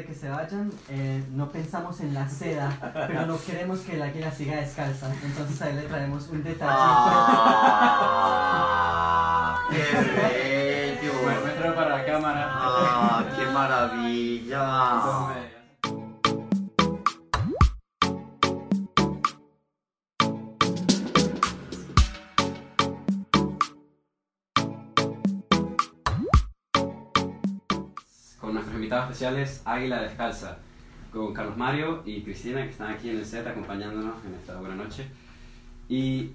de que se vayan, eh, no pensamos en la seda, pero no queremos que la águila siga descalza. Entonces ahí le traemos un detallito. ¡Ah! ¡Qué bello! Para la cámara. ¡Ah, qué maravilla! Especiales, Águila Descalza, con Carlos Mario y Cristina, que están aquí en el set acompañándonos en esta buena noche. Y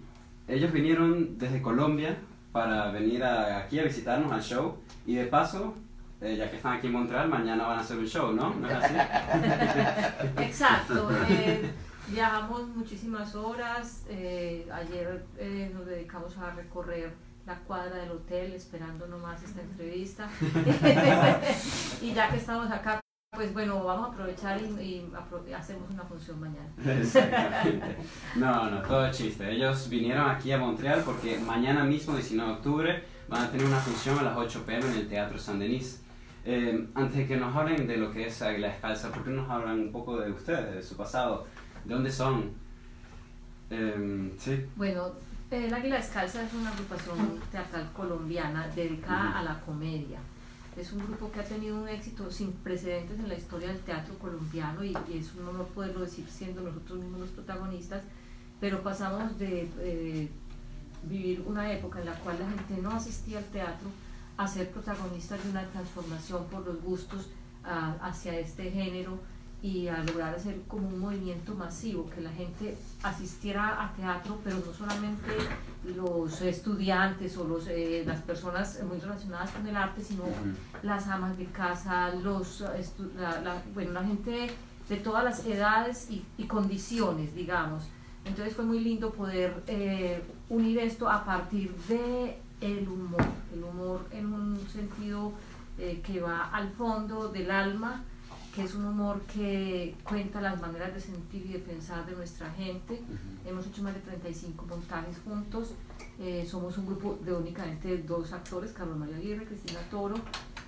ellos vinieron desde Colombia para venir a- aquí a visitarnos al show. Y de paso, eh, ya que están aquí en Montreal, mañana van a hacer un show, ¿no? ¿No es así? Exacto. eh, viajamos muchísimas horas. eh, ayer eh, nos dedicamos a recorrer la cuadra del hotel esperando nomás esta entrevista. y ya que estamos acá, pues bueno, vamos a aprovechar y, y apro- hacemos una función mañana. Exactamente. No, no, todo chiste. Ellos vinieron aquí a Montreal porque mañana mismo, 19 de octubre, van a tener una función a las 8 pm en el Teatro San Denis. Eh, antes de que nos hablen de lo que es Águila Descalza, ¿por qué no nos hablan un poco de ustedes, de su pasado? ¿De dónde son? Eh, sí. Bueno, El Águila Descalza es una agrupación teatral colombiana dedicada a la comedia. Es un grupo que ha tenido un éxito sin precedentes en la historia del teatro colombiano y, y es un honor poderlo decir siendo nosotros mismos los protagonistas, pero pasamos de eh, vivir una época en la cual la gente no asistía al teatro a ser protagonistas de una transformación por los gustos hacia este género y a lograr hacer como un movimiento masivo, que la gente asistiera a teatro, pero no solamente los estudiantes o los, eh, las personas muy relacionadas con el arte, sino las amas de casa, los, la, la- bueno, la gente de todas las edades y, y condiciones, digamos. Entonces fue muy lindo poder eh, unir esto a partir de el humor, el humor en un sentido eh, que va al fondo del alma, que es un humor que cuenta las maneras de sentir y de pensar de nuestra gente. Hemos hecho más de 35 montajes juntos. Eh, somos un grupo de únicamente dos actores, Carlos María Aguirre, Cristina Toro.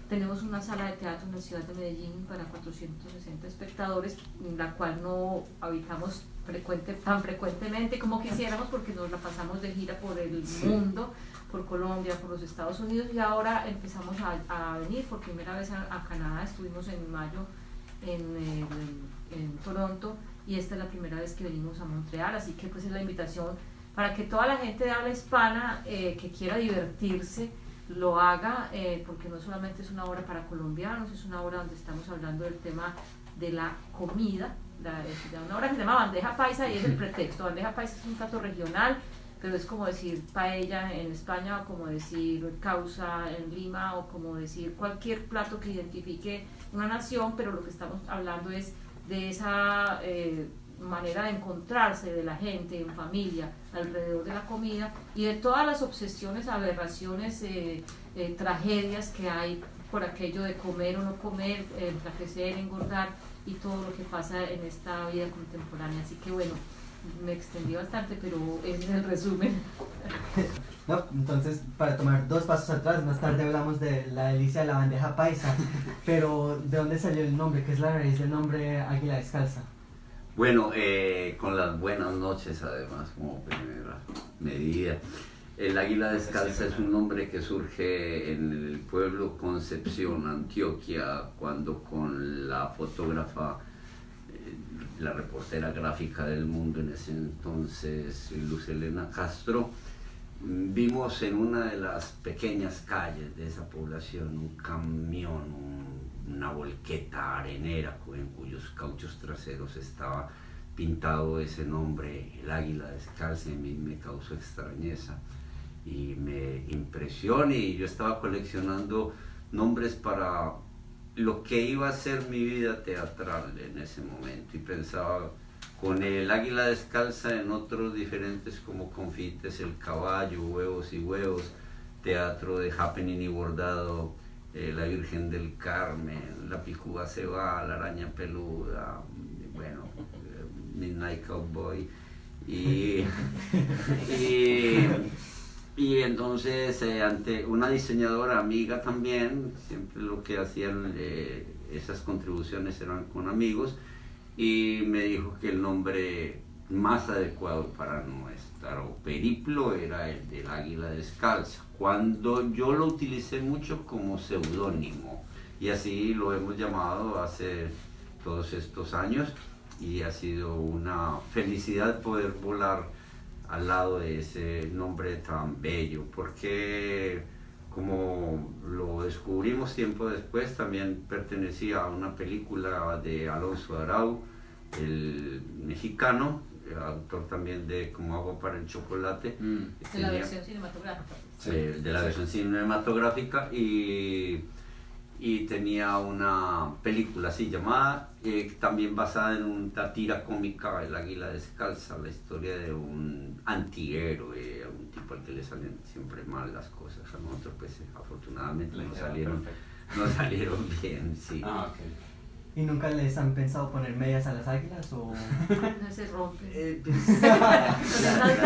Tenemos una sala de teatro en la ciudad de Medellín para 460 espectadores, en la cual no habitamos frecuente, tan frecuentemente como quisiéramos porque nos la pasamos de gira por el Sí. mundo, por Colombia, por los Estados Unidos y ahora empezamos a, a venir por primera vez a, a Canadá. Estuvimos en mayo en, el- en Toronto y esta es la primera vez que venimos a Montreal, así que pues es la invitación para que toda la gente de habla hispana eh, que quiera divertirse lo haga, eh, porque no solamente es una obra para colombianos, es una obra donde estamos hablando del tema de la comida, la, es una obra que se llama bandeja paisa y es el pretexto, bandeja paisa es un plato regional, pero es como decir paella en España o como decir causa en Lima o como decir cualquier plato que identifique una nación, pero lo que estamos hablando es de esa eh, manera de encontrarse de la gente en familia alrededor de la comida y de todas las obsesiones, aberraciones, eh, eh, tragedias que hay por aquello de comer o no comer, eh, enflaquecer, engordar y todo lo que pasa en esta vida contemporánea. Así que bueno, me extendí bastante, pero ese es el resumen. No, entonces, para tomar dos pasos atrás, más tarde hablamos de la delicia de la bandeja paisa. Pero, ¿de dónde salió el nombre? ¿Qué es la raíz del nombre Águila Descalza? Bueno, eh, con las buenas noches además como primera medida. El águila descalza es un nombre que surge en el pueblo Concepción, Antioquia, cuando con la fotógrafa, la reportera gráfica del mundo en ese entonces, Luz Elena Castro, mm, vimos en una de las pequeñas calles de esa población un camión, un- una volqueta arenera en cuyos cauchos traseros estaba pintado ese nombre, el águila descalza, y me causó extrañeza y me impresionó y yo estaba coleccionando nombres para lo que iba a ser mi vida teatral en ese momento. Y pensaba con el águila descalza en otros diferentes como confites, el caballo, huevos y huevos, teatro de happening y bordado, eh, la Virgen del Carmen, la picúa se va, la araña peluda, bueno, eh, Midnight Cowboy y, y entonces eh, ante una diseñadora amiga también, siempre lo que hacían eh, esas contribuciones eran con amigos y me dijo que el nombre más adecuado para nuestro periplo era el del águila descalza, cuando yo lo utilicé mucho como seudónimo y así lo hemos llamado hace todos estos años y ha sido una felicidad poder volar al lado de ese nombre tan bello, porque como lo descubrimos tiempo después, también pertenecía a una película de Alonso Arau, el mexicano, autor también de Como agua para el chocolate. Mm. De la versión cinematográfica. de la versión cinematográfica y y tenía una película así llamada, eh, también basada en una tira cómica, El Águila Descalza, la historia de un antihéroe, un tipo al que le salen siempre mal las cosas. A nosotros, pues, afortunadamente no salieron, no salieron bien, sí. Ah, ¿Y nunca les han pensado poner medias a las águilas o...? No se rompen. Eh, pues, las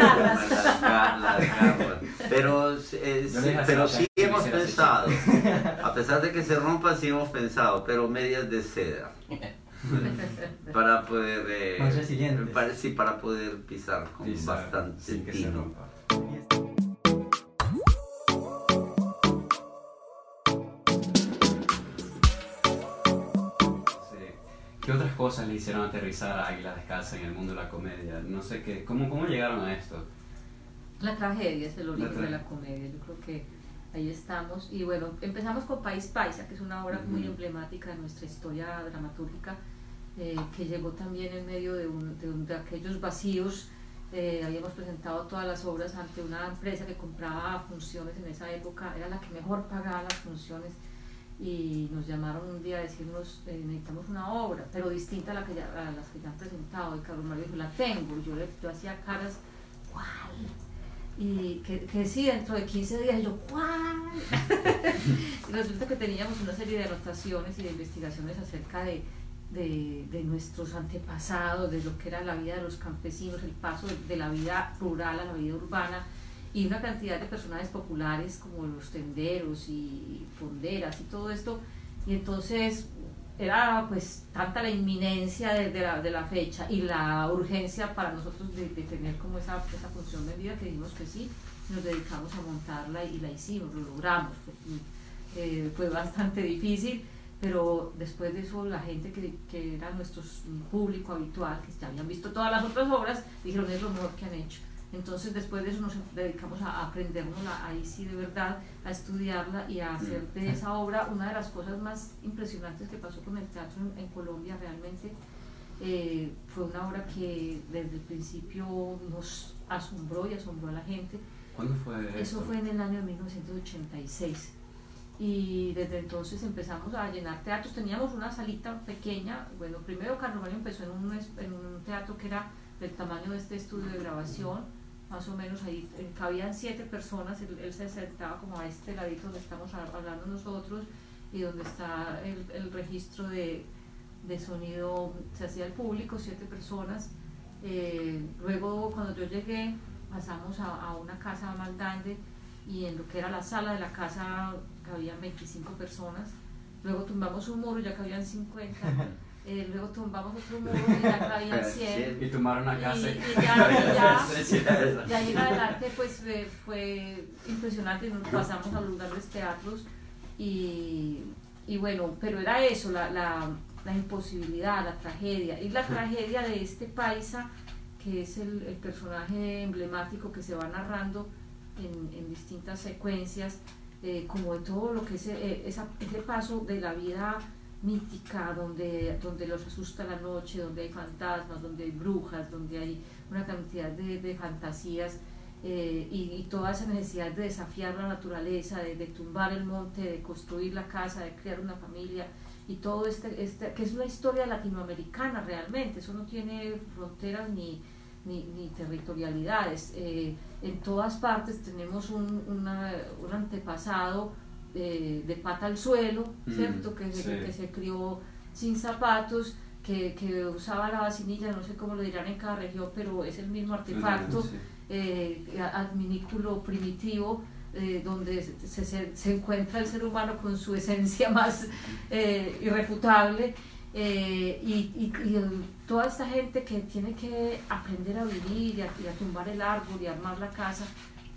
garras. Pero, eh, pero sí hemos pensado, a pesar de que se rompan, sí hemos pensado, pero medias de seda. para poder... Eh, Más resilientes. Para, sí, para poder pisar con bastante tino. ¿Qué otras cosas le hicieron aterrizar a Águila Descalza en el mundo de la comedia? No sé qué, ¿cómo, cómo llegaron a esto? La tragedia es el origen de la comedia, yo creo que ahí estamos. Y bueno, empezamos con País Paisa, que es una obra muy emblemática de nuestra historia dramatúrgica, eh, que llegó también en medio de, de, aquellos vacíos. Eh, habíamos presentado todas las obras ante una empresa que compraba funciones en esa época, era la que mejor pagaba las funciones y nos llamaron un día a decirnos eh, necesitamos una obra, pero distinta a, la que ya, a las que ya han presentado. Y Carlos Mario dijo, la tengo. Yo, le, yo hacía caras, ¿cuál? Y que, que sí, dentro de 15 días, yo, ¿cuál? y resulta que teníamos una serie de anotaciones y de investigaciones acerca de, de, de, nuestros antepasados, de lo que era la vida de los campesinos, el paso de la vida rural a la vida urbana y una cantidad de personajes populares como los tenderos y fonderas y todo esto. Y entonces era pues tanta la inminencia de, la, de la, fecha y la urgencia para nosotros de, tener como esa, esa función vida que dijimos que sí, nos dedicamos a montarla y la hicimos, lo logramos. Eh, fue bastante difícil, pero después de eso la gente que, que era nuestro público habitual, que ya habían visto todas las otras obras, dijeron es lo mejor que han hecho entonces después de eso nos dedicamos a aprendernosla ahí sí de verdad, a estudiarla y a hacer de esa obra una de las cosas más impresionantes que pasó con el teatro en, Colombia realmente. Eh, fue una obra que desde el principio nos asombró y asombró a la gente. ¿Cuándo fue eso? fue en el año 1986. Y desde entonces empezamos a llenar teatros. Teníamos una salita pequeña. Bueno, primero Carlos Mario empezó en un, en un teatro que era del tamaño de este estudio de grabación más o menos ahí eh, cabían siete personas, él, se sentaba como a este ladito donde estamos hablando nosotros y donde está el, el registro de, de, sonido, se hacía el público, siete personas. Eh, luego cuando yo llegué pasamos a, a, una casa más grande y en lo que era la sala de la casa cabían 25 personas. Luego tumbamos un muro, ya cabían 50. Eh, luego tumbamos otro muro y ya cabían 100. Y tumbaron una casa. Y, y ya, ya, ya en adelante pues fue impresionante, nos pasamos a los grandes teatros y, y bueno, pero era eso, la, la, la, imposibilidad, la tragedia. Y la tragedia de este paisa, que es el, el personaje emblemático que se va narrando en, en distintas secuencias, eh, como de todo lo que es eh, esa, ese paso de la vida mítica, donde, donde los asusta la noche, donde hay fantasmas, donde hay brujas, donde hay una cantidad de, de fantasías eh, y, toda esa necesidad de desafiar la naturaleza, de, tumbar el monte, de construir la casa, de crear una familia y todo este, este que es una historia latinoamericana realmente, eso no tiene fronteras ni, ni, territorialidades. Eh, en todas partes tenemos un, un antepasado de, pata al suelo, mm, ¿cierto? Que, que, se crió sin zapatos, que, que, usaba la vacinilla, no sé cómo lo dirán en cada región, pero es el mismo artefacto, eh, adminículo primitivo, eh, donde se, se, se, encuentra el ser humano con su esencia más eh, irrefutable. Eh, y, y, y, toda esta gente que tiene que aprender a vivir y a, y a, tumbar el árbol y armar la casa,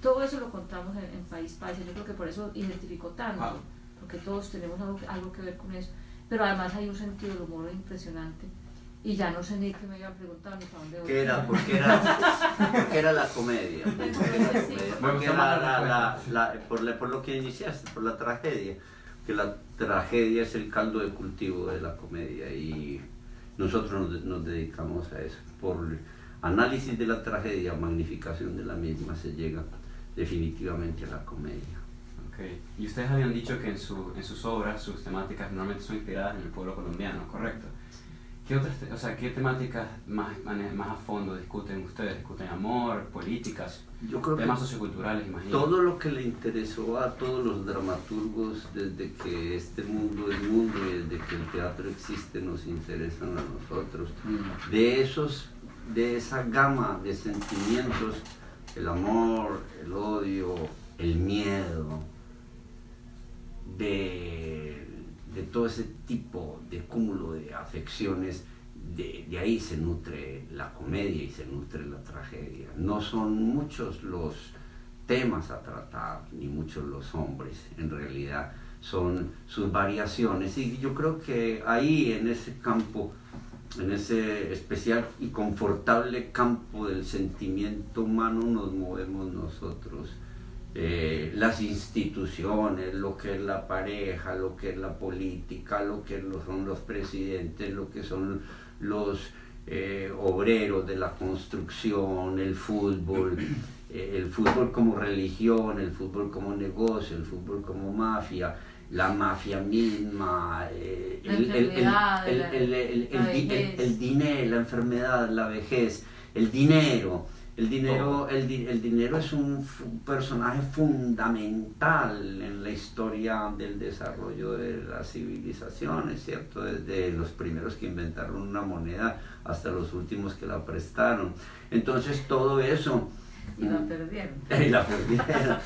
todo eso lo contamos en, en País País. Yo creo que por eso identificó tanto, ah. porque todos tenemos algo, algo que ver con eso. Pero además hay un sentido del humor impresionante y ya no sé ni qué me habían preguntado ni para dónde voy. ¿Qué era? ¿Por qué era, porque era la comedia? Porque era la, la, la, por, lo que iniciaste, por la tragedia. Que la tragedia es el caldo de cultivo de la comedia y nosotros nos, nos dedicamos a eso. Por análisis de la tragedia, magnificación de la misma, se llega definitivamente a la comedia. Okay. Y ustedes habían dicho que en, su, en sus obras, sus temáticas normalmente son inspiradas en el pueblo colombiano, ¿correcto? ¿Qué otras, o sea, qué temáticas más, más a fondo discuten ustedes? ¿Discuten amor, políticas, Yo creo temas socioculturales, imagino? Todo lo que le interesó a todos los dramaturgos desde que este mundo es mundo y desde que el teatro existe nos interesan a nosotros. Mm. De esos, de esa gama de sentimientos, el amor, el odio, el miedo, de de todo ese tipo de cúmulo de afecciones, de, de, ahí se nutre la comedia y se nutre la tragedia. No son muchos los temas a tratar, ni muchos los hombres, en realidad son sus variaciones. Y yo creo que ahí, en ese campo, en ese especial y confortable campo del sentimiento humano, nos movemos nosotros. Eh, las instituciones, lo que es la pareja, lo que es la política, lo que son los presidentes, lo que son los eh, obreros de la construcción, el fútbol, eh, el fútbol como religión, el fútbol como negocio, el fútbol como mafia, la mafia misma, el, el dinero, la enfermedad, la vejez, el dinero el dinero, el, el dinero es un, personaje fundamental en la historia del desarrollo de las civilizaciones, ¿cierto? Desde los primeros que inventaron una moneda hasta los últimos que la prestaron. Entonces todo eso... Y la perdieron. Y la perdieron.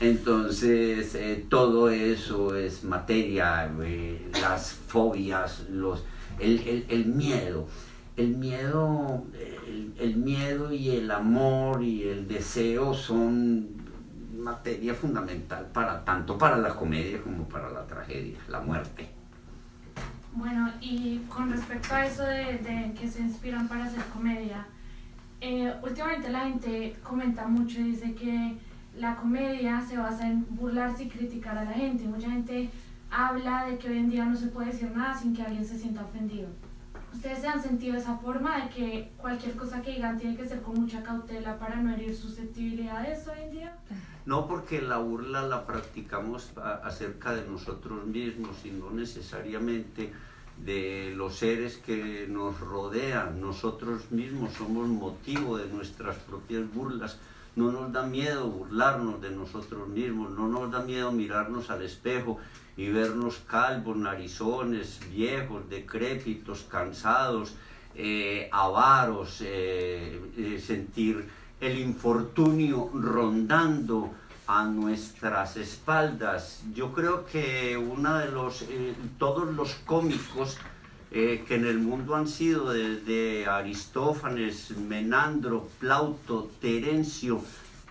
Entonces eh, todo eso es materia, eh, las fobias, los, el, el, el miedo el miedo, el, el, miedo y el amor y el deseo son materia fundamental para tanto para la comedia como para la tragedia, la muerte. Bueno, y con respecto a eso de, de que se inspiran para hacer comedia, eh, últimamente la gente comenta mucho y dice que la comedia se basa en burlarse y criticar a la gente. Mucha gente habla de que hoy en día no se puede decir nada sin que alguien se sienta ofendido. ¿Ustedes se han sentido esa forma de que cualquier cosa que digan tiene que ser con mucha cautela para no herir susceptibilidades hoy en día? No porque la burla la practicamos acerca de nosotros mismos y no necesariamente de los seres que nos rodean. Nosotros mismos somos motivo de nuestras propias burlas. No nos da miedo burlarnos de nosotros mismos, no nos da miedo mirarnos al espejo y vernos calvos, narizones, viejos, decrépitos, cansados, eh, avaros, eh, eh, sentir el infortunio rondando a nuestras espaldas. Yo creo que una de los, todos los cómicos que en el mundo han sido desde Aristófanes, Menandro, Plauto, Terencio,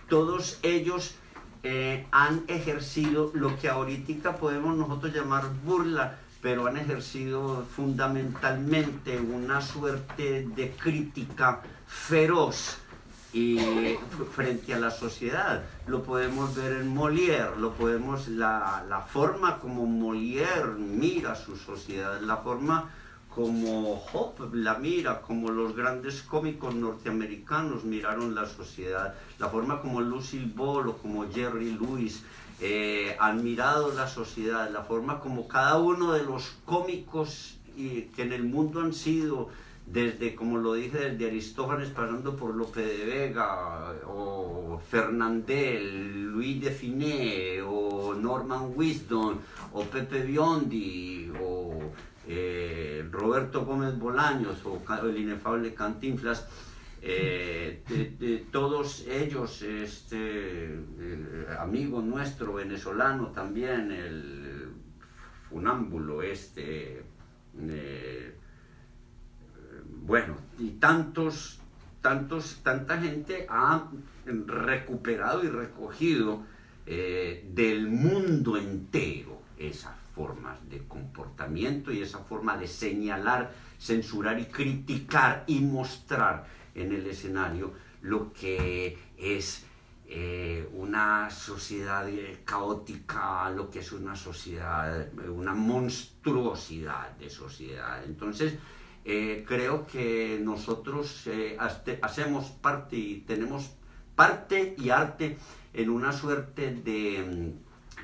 todos ellos eh, han ejercido lo que ahorita podemos nosotros llamar burla, pero han ejercido fundamentalmente una suerte de crítica feroz y frente a la sociedad. Lo podemos ver en Molière, lo podemos, la, la forma como Molière mira su sociedad, la forma como Hope la mira, como los grandes cómicos norteamericanos miraron la sociedad, la forma como Lucille Ball o como Jerry Lewis eh, han mirado la sociedad, la forma como cada uno de los cómicos que en el mundo han sido, desde, como lo dije, desde Aristófanes pasando por Lope de Vega, o Fernandel, Louis de Finet, o Norman Wisdom, o Pepe Biondi, o eh, Roberto Gómez Bolaños o el inefable Cantinflas, eh, todos ellos, este eh, amigo nuestro venezolano también, el funámbulo este, bueno, y tantos, tantos, tanta gente ha recuperado y recogido del mundo entero esas formas de comportamiento y esa forma de señalar, censurar y criticar y mostrar en el escenario lo que es eh, una sociedad caótica, lo que es una sociedad, una monstruosidad de sociedad. Entonces, eh, creo que nosotros eh, hacemos parte y tenemos parte y arte en una suerte de,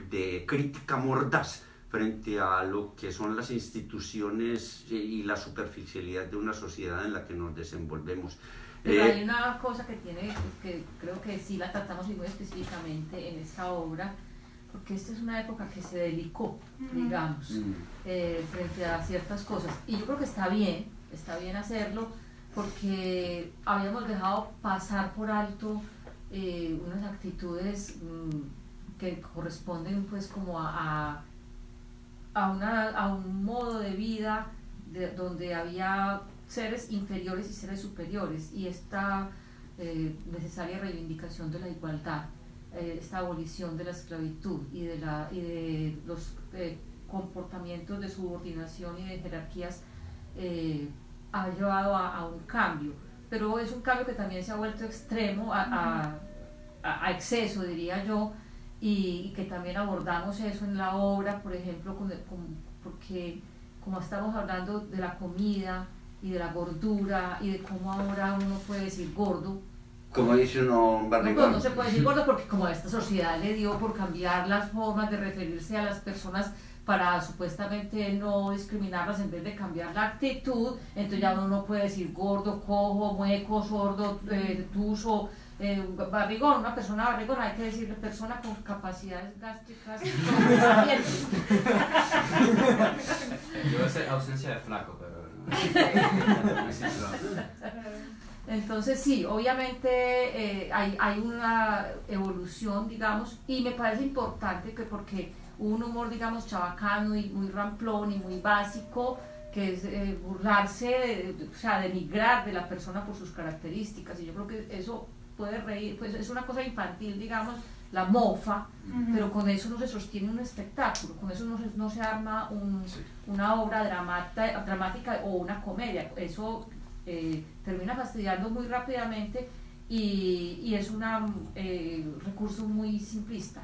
de crítica mordaz frente a lo que son las instituciones y la superficialidad de una sociedad en la que nos desenvolvemos. Pero hay eh, una cosa que tiene, que creo que sí la tratamos muy específicamente en esta obra, porque esta es una época que se delicó, digamos, mm. eh, frente a ciertas cosas. Y yo creo que está bien, está bien hacerlo, porque habíamos dejado pasar por alto eh, unas actitudes mm, que corresponden pues como a, a, una, a un modo de vida de, donde había seres inferiores y seres superiores y esta eh, necesaria reivindicación de la igualdad, eh, esta abolición de la esclavitud y de, la, y de los eh, comportamientos de subordinación y de jerarquías ha llevado a, un cambio, pero es un cambio que también se ha vuelto extremo, a, a, exceso diría yo, y, que también abordamos eso en la obra, por ejemplo, porque como estamos hablando de la comida, y de la gordura y de cómo ahora uno puede decir gordo. Como dice uno barrigón. No, no se puede decir gordo porque como a esta sociedad le dio por cambiar las formas de referirse a las personas para supuestamente no discriminarlas en vez de cambiar la actitud, entonces ya uno no puede decir gordo, cojo, mueco, sordo, eh, tuso, eh, barrigón, una persona barrigón, hay que decirle persona con capacidades gástricas. Yo sé ausencia de flaco, pero entonces sí, obviamente eh, hay, hay, una evolución, digamos, y me parece importante que porque un humor, digamos, chabacano y muy ramplón y muy básico, que es eh, burlarse, o sea, denigrar de la persona por sus características, y yo creo que eso puede reír, pues es una cosa infantil, digamos, la mofa, pero con eso no se sostiene un espectáculo, con eso no se, no se arma un, una obra dramática, dramática o una comedia, eso eh, termina fastidiando muy rápidamente y, y es un eh, recurso muy simplista.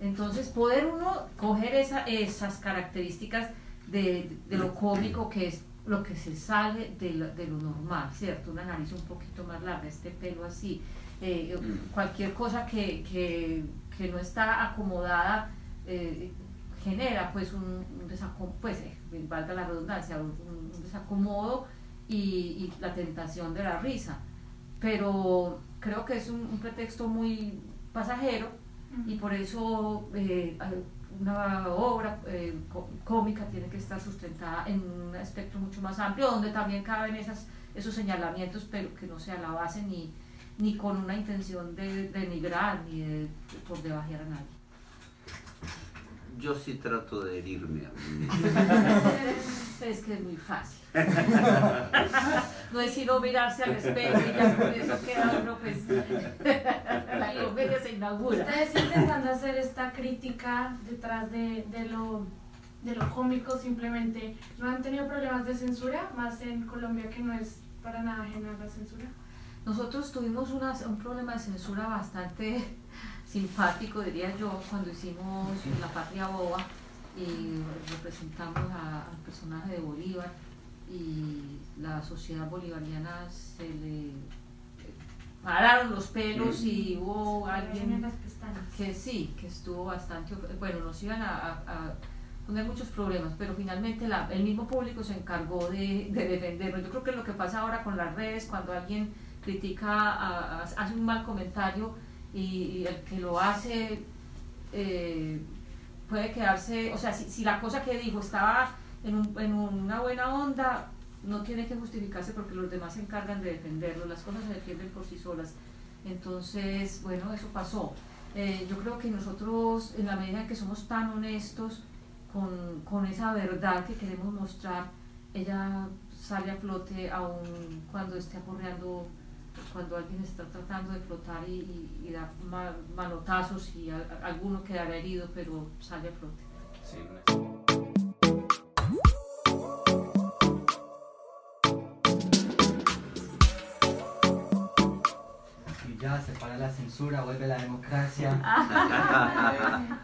Entonces, poder uno coger esa, esas características de, de, lo cómico que es lo que se sale de lo, de lo normal, ¿cierto? Una nariz un poquito más larga, este pelo así, eh, mm. cualquier cosa que, que, que, no está acomodada eh, genera pues un, desacomodo, pues valga la redundancia, un, desacomodo y, y, la tentación de la risa. Pero creo que es un, pretexto muy pasajero y por eso una obra cómica tiene que estar sustentada en un aspecto mucho más amplio, donde también caben esas, esos señalamientos, pero que no sea la base ni, ni con una intención de denigrar ni de, por debajear a nadie. Yo sí trato de herirme a mí es que es muy fácil. no es sino mirarse al espejo y ya con eso queda uno, pues la comedia se inaugura. Ustedes intentando hacer esta crítica detrás de, de, lo, de lo cómico, simplemente, ¿no han tenido problemas de censura? Más en Colombia que no es para nada ajena a la censura. Nosotros tuvimos un problema de censura bastante simpático, diría yo, cuando hicimos La Patria Boba y representamos al personaje de Bolívar y la sociedad bolivariana se le pararon los pelos y hubo alguien que sí, que estuvo bastante, bueno, nos iban a, poner muchos problemas, pero finalmente el mismo público se encargó de, de defenderlo. Yo creo que lo que pasa ahora con las redes, cuando alguien critica, hace un mal comentario y, el que lo hace eh, puede quedarse, o sea, si, la cosa que dijo estaba en, un, en, una buena onda, no tiene que justificarse porque los demás se encargan de defenderlo, las cosas se defienden por sí solas. Entonces, bueno, eso pasó. Eh, yo creo que nosotros, en la medida en que somos tan honestos con, con esa verdad que queremos mostrar, ella sale a flote aún cuando esté aporreando, cuando alguien está tratando de flotar y, y, dar manotazos y alguno quedará herido, pero sale a flote. Y ya se para la censura, vuelve la democracia.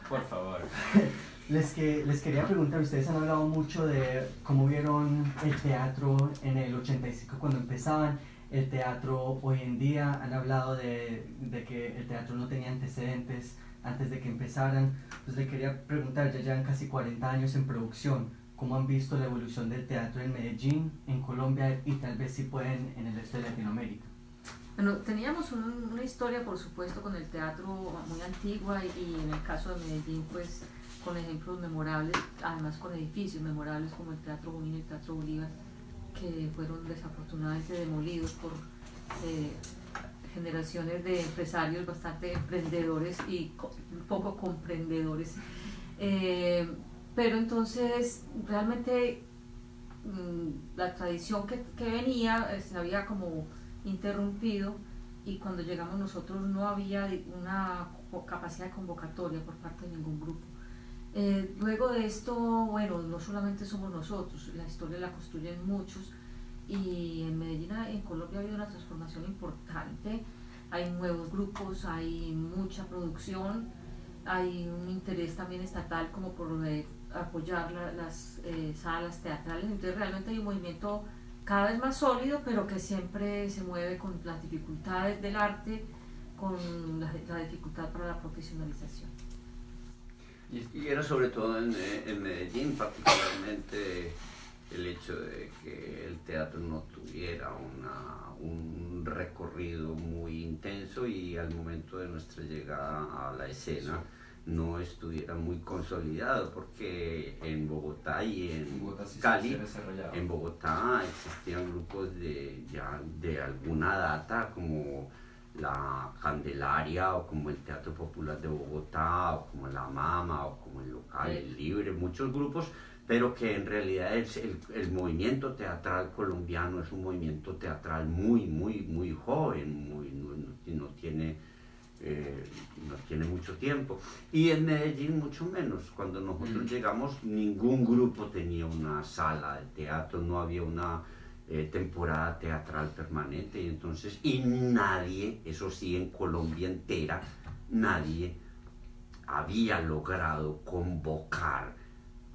Por favor. Les, que, les quería preguntar, ustedes han hablado mucho de cómo vieron el teatro en el 85 cuando empezaban, el teatro hoy en día, han hablado de, de que el teatro no tenía antecedentes antes de que empezaran. Pues le quería preguntar, ya llevan casi 40 años en producción, ¿cómo han visto la evolución del teatro en Medellín, en Colombia y tal vez si pueden en el resto de Latinoamérica? Bueno, teníamos una historia, por supuesto, con el teatro muy antigua y, y en el caso de Medellín, pues con ejemplos memorables, además con edificios memorables como el Teatro Junín y el Teatro Bolívar, que fueron desafortunadamente demolidos por eh, generaciones de empresarios bastante emprendedores y poco comprendedores. Eh, pero entonces realmente mm, la tradición que, venía eh, se había como interrumpido y cuando llegamos nosotros no había una capacidad de convocatoria por parte de ningún grupo. Eh, luego de esto, bueno, no solamente somos nosotros, la historia la construyen muchos y en Medellín, en Colombia, ha habido una transformación importante. Hay nuevos grupos, hay mucha producción, hay un interés también estatal como por eh, apoyar las eh, salas teatrales. Entonces realmente hay un movimiento cada vez más sólido, pero que siempre se mueve con las dificultades del arte, con la dificultad para la profesionalización. Y era sobre todo en, en, Medellín, particularmente el hecho de que el teatro no tuviera una, un recorrido muy intenso y al momento de nuestra llegada a la escena no estuviera muy consolidado porque en Bogotá y en Cali, en Bogotá existían grupos de ya de alguna data como la Candelaria o como el Teatro Popular de Bogotá o como la Mama o como el Local, el Libre, muchos grupos, pero que en realidad es el, el, movimiento teatral colombiano es un movimiento teatral muy, muy, muy joven, muy, no, no tiene, eh, no tiene mucho tiempo. Y en Medellín mucho menos. Cuando nosotros mm. llegamos ningún grupo tenía una sala de teatro, no había una eh, temporada teatral permanente y entonces, y nadie, eso sí, en Colombia entera, nadie había logrado convocar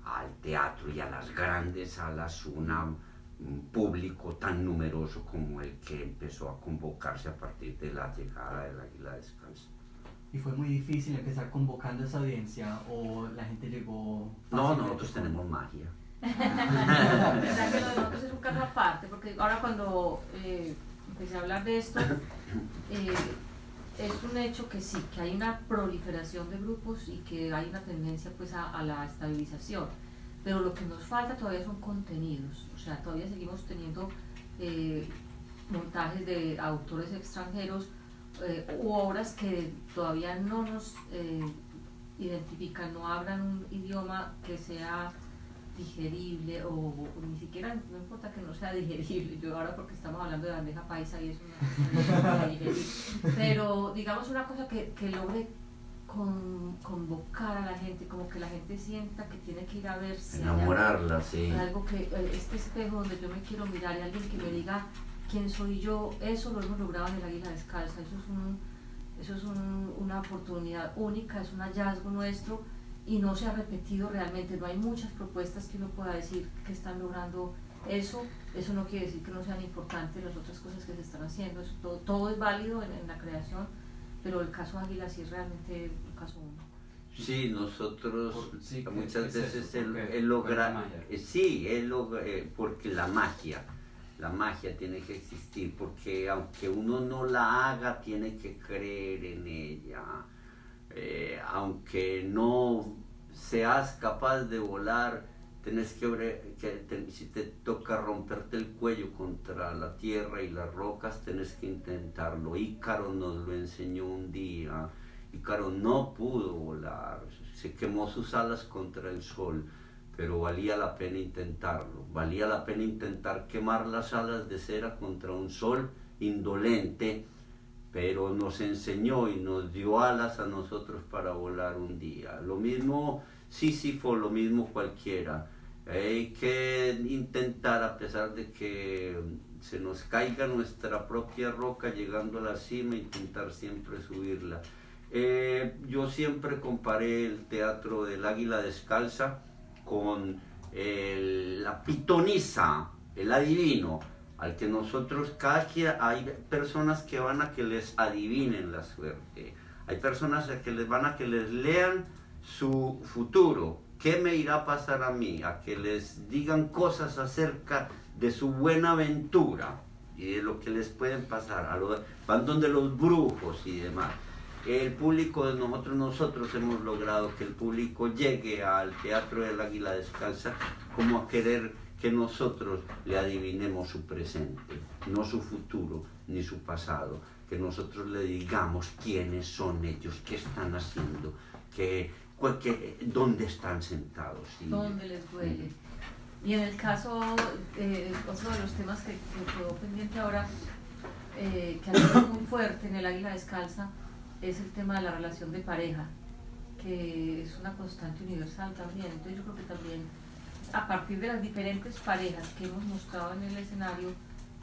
al teatro y a las grandes salas una, un público tan numeroso como el que empezó a convocarse a partir de la llegada del Águila Descalza. ¿Y fue muy difícil empezar convocando esa audiencia o la gente llegó? No, nosotros tenemos magia nosotros es un caso aparte, porque ahora cuando eh, empecé a hablar de esto, eh, es un hecho que sí, que hay una proliferación de grupos y que hay una tendencia pues a, la estabilización, pero lo que nos falta todavía son contenidos, o sea, todavía seguimos teniendo eh, montajes de autores extranjeros u obras que todavía no nos identifican, no hablan un idioma que sea digerible o, ni siquiera, no importa que no sea digerible, yo ahora porque estamos hablando de bandeja paisa y es una digerible, pero digamos una cosa que, que logre con, convocar a la gente, como que la gente sienta que tiene que ir a verse. Enamorarla, sí. Algo que, eh, este espejo donde yo me quiero mirar y alguien que me diga quién soy yo, eso lo hemos logrado en el Águila Descalza, eso es, un, eso es un, una oportunidad única, es un hallazgo nuestro y no se ha repetido realmente. No hay muchas propuestas que uno pueda decir que están logrando eso. Eso no quiere decir que no sean importantes las otras cosas que se están haciendo. Eso, todo, todo, es válido en, la creación, pero el caso Águila sí es realmente un caso único. Sí, nosotros muchas veces él, logra, eh, sí, él logra, eh, porque la magia, la magia tiene que existir, porque aunque uno no la haga, tiene que creer en ella eh, aunque no seas capaz de volar, tenés que, que si te toca romperte el cuello contra la tierra y las rocas, tenés que intentarlo. Ícaro nos lo enseñó un día. Ícaro no pudo volar, se quemó sus alas contra el sol, pero valía la pena intentarlo. Valía la pena intentar quemar las alas de cera contra un sol indolente, pero nos enseñó y nos dio alas a nosotros para volar un día. Lo mismo Sísifo, lo mismo cualquiera. Hay que intentar, a pesar de que se nos caiga nuestra propia roca llegando a la cima, intentar siempre subirla. Eh, yo siempre comparé el teatro del águila descalza con la pitonisa, el adivino, al que nosotros, cada quien, hay personas que van a que les adivinen la suerte, hay personas que les van a que les lean su futuro, qué me irá a pasar a mí, a que les digan cosas acerca de su buena aventura y de lo que les pueden pasar, a van donde los brujos y demás. El público de nosotros, nosotros hemos logrado que el público llegue al Teatro del Águila Descalza como a querer que nosotros le adivinemos su presente, no su futuro ni su pasado, que nosotros le digamos quiénes son ellos, qué están haciendo, que dónde están sentados. ¿Dónde les duele? Y en el caso, eh, otro de los temas que, quedó pendiente ahora, eh, que ha sido muy fuerte en el Águila Descalza, es el tema de la relación de pareja, que es una constante universal también. Entonces yo creo que también, a partir de las diferentes parejas que hemos mostrado en el escenario,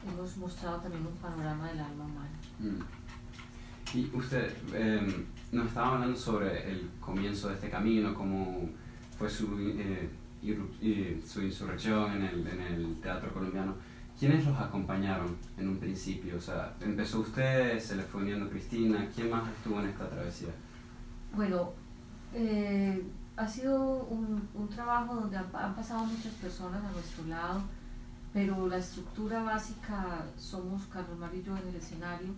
hemos mostrado también un panorama del alma humana. Mm. Y usted em, nos estaba hablando sobre el comienzo de este camino, cómo fue su, eh, su insurrección en el, en el, teatro colombiano. ¿Quiénes los acompañaron en un principio? O sea, empezó usted, se le fue uniendo Cristina, ¿quién más estuvo en esta travesía? Bueno, eh, ha sido un, un trabajo donde han, han, pasado muchas personas a nuestro lado, pero la estructura básica somos Carlos Mario y yo en el escenario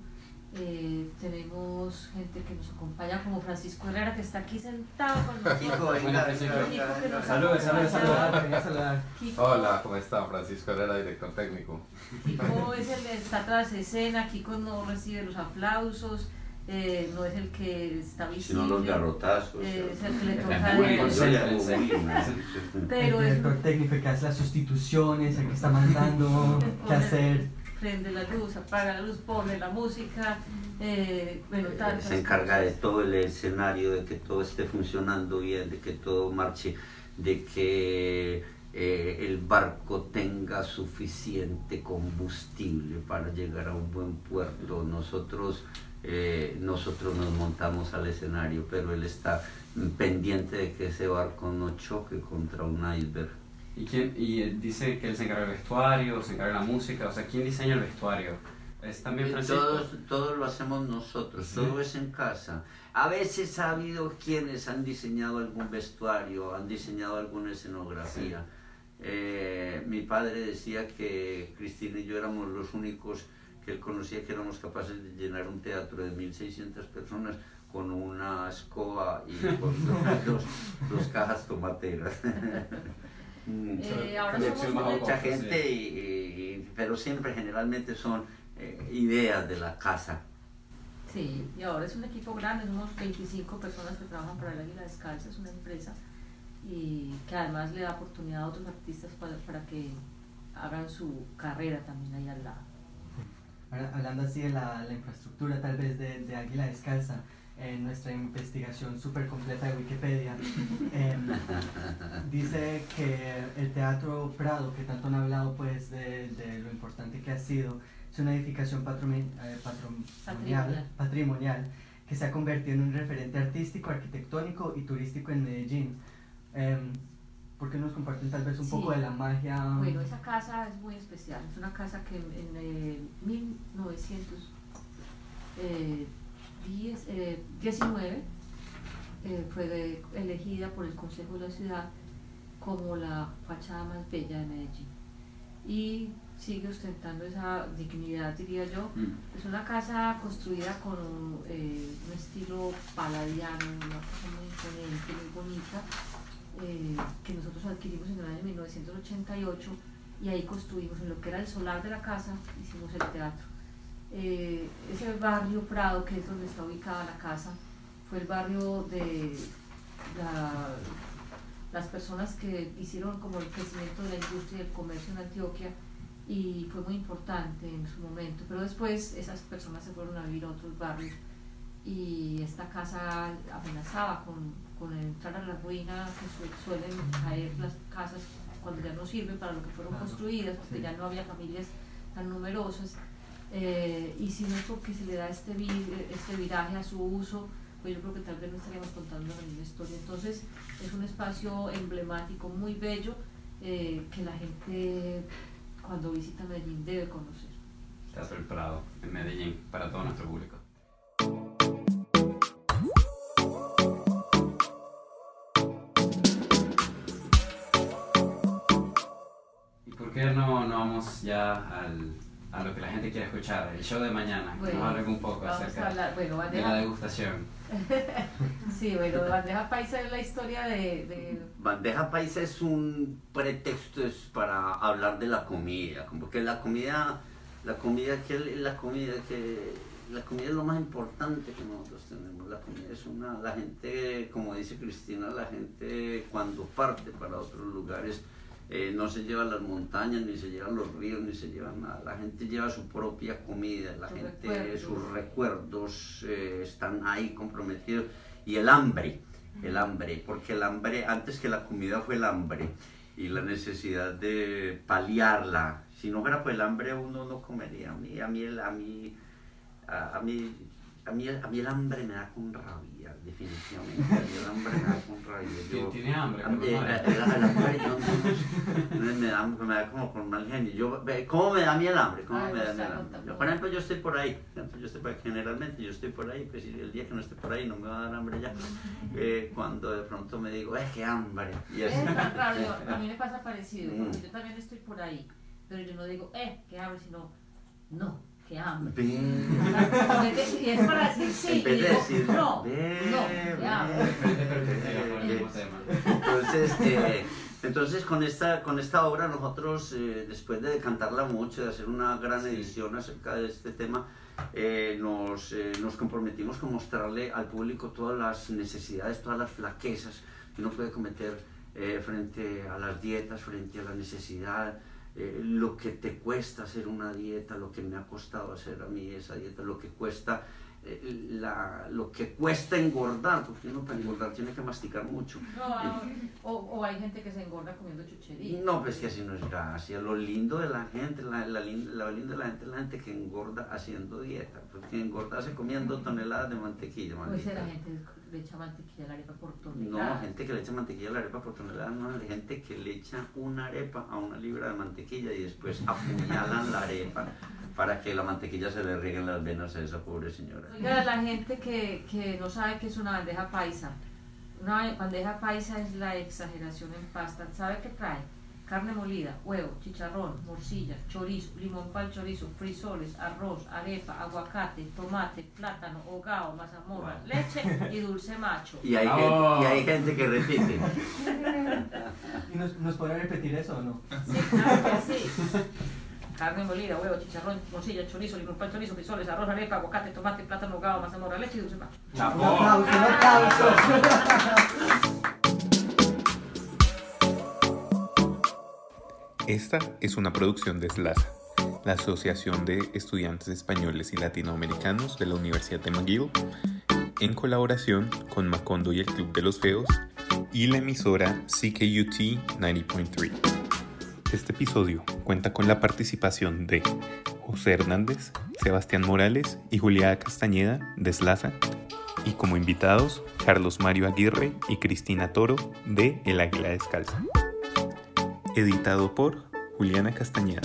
eh, tenemos gente que nos acompaña, como Francisco Herrera, que está aquí sentado con nosotros. Saludos, saludos, saludos. Hola, ¿cómo está? Francisco Herrera, director técnico. Kiko es el que está tras escena, Kiko no recibe los aplausos. Eh, no es el que está visible. Sino los garrotazos. Eh, es el que le toca el Pero el director técnico que hace las sustituciones, el que está mandando qué hacer prende la luz, apaga la luz, pone la música, eh, bueno, tal, Se encarga de todo el escenario, de que todo esté funcionando bien, de que todo marche, de que eh, el barco tenga suficiente combustible para llegar a un buen puerto. Nosotros, eh, nosotros nos montamos al escenario, pero él está pendiente de que ese barco no choque contra un iceberg. ¿Y, quién, y dice que él se encarga del vestuario, se encarga de la música, o sea, ¿quién diseña el vestuario? ¿Es también eh, Francisco? Todo, lo hacemos nosotros, todo es en casa. A veces ha habido quienes han diseñado algún vestuario, han diseñado alguna escenografía. Eh, mi padre decía que Cristina y yo éramos los únicos que él conocía que éramos capaces de llenar un teatro de 1.600 personas con una escoba y con dos, dos cajas tomateras. Mm, eh, ahora mucha gente, y, pero siempre generalmente son eh, ideas de la casa. Sí, y ahora es un equipo grande, somos 25 personas que trabajan para la Águila Descalza, es una empresa y que además le da oportunidad a otros artistas para, para que hagan su carrera también ahí al lado. Hablando así de la, la infraestructura tal vez de, de Águila Descalza, en nuestra investigación súper completa de Wikipedia, em, dice que el Teatro Prado, que tanto han hablado pues de, de lo importante que ha sido, es una edificación eh, patrimonial, patrimonial que se ha convertido en un referente artístico, arquitectónico y turístico en Medellín. Eh, ¿Por qué nos comparten tal vez un poco de la magia? Bueno, esa casa es muy especial. Es una casa que en, en 1900 eh, 19 eh, eh, fue elegida por el Consejo de la Ciudad como la fachada más bella de Medellín. Y sigue ostentando esa dignidad, diría yo. Mm. Es una casa construida con eh, un estilo paladiano, una cosa muy imponente, muy bonita. Eh, que nosotros adquirimos en el año 1988 y ahí construimos en lo que era el solar de la casa, hicimos el teatro. Eh, ese barrio Prado, que es donde está ubicada la casa, fue el barrio de las personas que hicieron como el crecimiento de la industria y el comercio en Antioquia y fue muy importante en su momento, pero después esas personas se fueron a vivir a otros barrios y esta casa amenazaba con, con entrar a la ruina que suelen caer las casas cuando ya no sirven para lo que fueron construidas, porque ya no había familias tan numerosas. Eh, y si no es porque se le da este, este viraje a su uso, pues yo creo que tal vez no estaríamos contando la misma historia. Entonces es un espacio emblemático, muy bello, eh, que la gente cuando visita Medellín debe conocer. Teatro El Prado, en Medellín, para todo nuestro público. Qué no, no vamos ya al a lo que la gente quiere escuchar, el show de mañana, que nos hable un poco acerca de la degustación. sí, bueno, Bandeja Paisa es la historia de, Bandeja Paisa es un pretexto es para hablar de la comida, como que la comida, la comida que la comida que la comida es lo más importante que nosotros tenemos. La comida es una, la gente, como dice Cristina, la gente cuando parte para otros lugares eh, no se lleva las montañas, ni se llevan los ríos, ni se lleva nada. La gente lleva su propia comida, la gente, sus recuerdos eh, están ahí comprometidos. Y el hambre, el hambre, porque el hambre, antes que la comida fue el hambre y la necesidad de paliarla. Si no fuera por el hambre, uno no comería. A mí, a mí, a mí, a mí, a mí, a mí el hambre me da con rabia definitivamente. El hambre me da con rabia. ¿Tiene hambre? El, hambre yo me, da, me da como con mal genio. Yo, ¿Cómo me da a mí el hambre? ¿Cómo me da mí el hambre? Yo, por ejemplo, yo estoy por ahí. Yo estoy por, generalmente yo estoy por ahí. Pues el día que no esté por ahí no me va a dar hambre ya. Eh, cuando de pronto me digo, ¡eh, qué hambre! Y es tan raro. A mí me pasa parecido. Mm. Yo también estoy por ahí. Pero yo no digo, ¡eh, qué hambre! Sino, no qué hambre. Y es para decir sí. En decir, no, no, qué hambre. Entonces, eh, entonces con, esta, con esta obra nosotros, eh, después de cantarla mucho, de hacer una gran edición acerca de este tema, eh, nos, nos comprometimos con mostrarle al público todas las necesidades, todas las flaquezas que uno puede cometer frente a las dietas, frente a la necesidad, eh, lo que te cuesta hacer una dieta, lo que me ha costado hacer a mí esa dieta, lo que cuesta eh, la, lo que cuesta engordar, porque uno para engordar tiene que masticar mucho. o, o, hay gente que se engorda comiendo chuchería. No, pues que así no es gracia. Lo lindo de la gente, la, la, lo lindo de la gente es la gente que engorda haciendo dieta, porque engorda comiendo toneladas de mantequilla. Pues la gente le echa mantequilla a la arepa por tonelada. No, gente que le echa mantequilla a la arepa por tonelada, no, hay gente que le echa una arepa a una libra de mantequilla y después apuñalan la arepa para que la mantequilla se le riegue en las venas a esa pobre señora. Oiga, la gente que, que no sabe qué es una bandeja paisa. Una bandeja paisa es la exageración en pasta. ¿Sabe qué trae? Carne molida, huevo, chicharrón, morcilla, chorizo, limón pal chorizo, frisoles, arroz, arepa, aguacate, tomate, plátano, hogao, mazamorra, leche y dulce macho. Y hay, gente, y hay gente que repite. ¿Y nos, nos repetir eso o no? Sí, claro que sí carne molida, huevo, chicharrón, morcilla, chorizo, limón, pan, chorizo, frisoles, arroz, arepa, aguacate, tomate, plátano, ahogado, mazamorra, leche y dulce macho. ¡Un aplauso, un aplauso! Esta es una producción de SLASA, la Asociación de Estudiantes Españoles y Latinoamericanos de la Universidad de McGill, en colaboración con Macondo y el Club de los Feos y la emisora CKUT 90.3. Este episodio cuenta con la participación de José Hernández, Sebastián Morales y Juliada Castañeda de Slaza, y como invitados Carlos Mario Aguirre y Cristina Toro de El Águila Descalza. Editado por Juliana Castañeda.